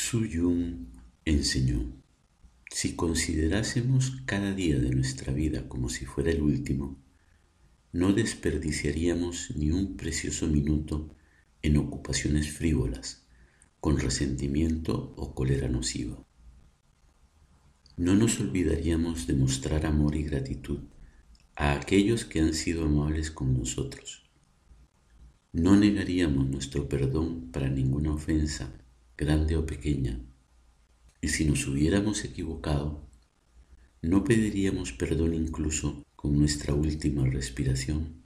Su Yun enseñó, si considerásemos cada día de nuestra vida como si fuera el último, no desperdiciaríamos ni un precioso minuto en ocupaciones frívolas, con resentimiento o cólera nociva. No nos olvidaríamos de mostrar amor y gratitud a aquellos que han sido amables con nosotros. No negaríamos nuestro perdón para ninguna ofensa, grande o pequeña, y si nos hubiéramos equivocado, no pediríamos perdón incluso con nuestra última respiración.